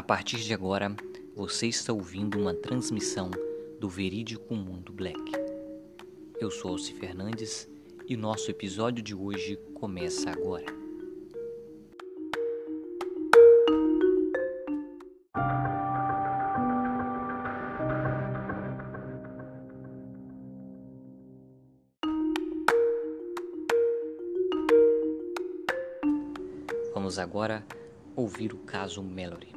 partir de agora, você está ouvindo uma transmissão do Verídico Mundo Black. Eu sou Alci Fernandes e nosso episódio de hoje começa agora. Vamos agora ouvir o caso Mallory.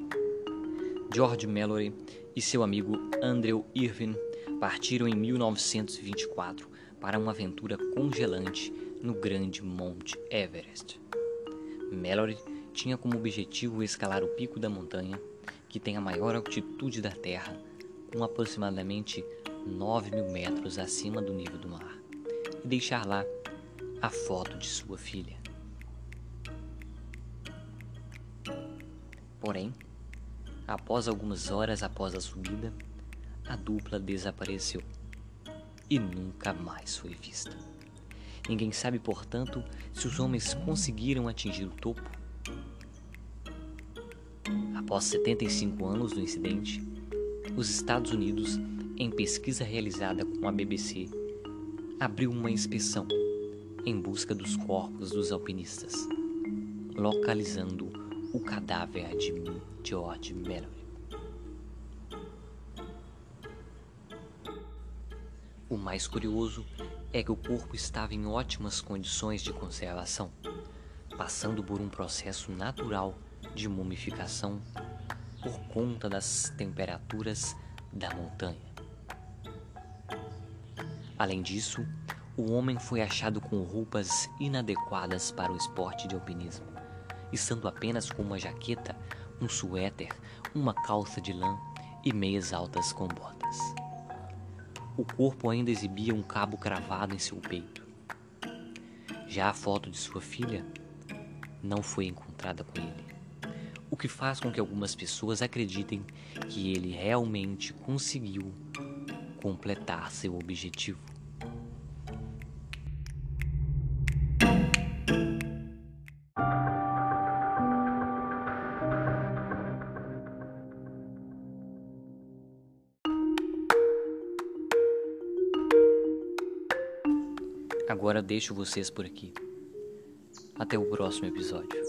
George Mallory e seu amigo Andrew Irving partiram em 1924 para uma aventura congelante no grande Monte Everest. Mallory tinha como objetivo escalar o pico da montanha, que tem a maior altitude da Terra, com aproximadamente 9 mil metros acima do nível do mar, e deixar lá a foto de sua filha. Porém, após algumas horas após a subida, a dupla desapareceu e nunca mais foi vista. Ninguém sabe, portanto, se os homens conseguiram atingir o topo. Após 75 anos do incidente, os Estados Unidos, em pesquisa realizada com a BBC, abriu uma inspeção em busca dos corpos dos alpinistas, localizando o cadáver de George Mallory. O mais curioso é que o corpo estava em ótimas condições de conservação, passando por um processo natural de mumificação por conta das temperaturas da montanha. Além disso, o homem foi achado com roupas inadequadas para o esporte de alpinismo estando apenas com uma jaqueta, um suéter, uma calça de lã e meias altas com botas. O corpo ainda exibia um cabo cravado em seu peito. Já a foto de sua filha não foi encontrada com ele, o que faz com que algumas pessoas acreditem que ele realmente conseguiu completar seu objetivo. Agora deixo vocês por aqui. Até o próximo episódio.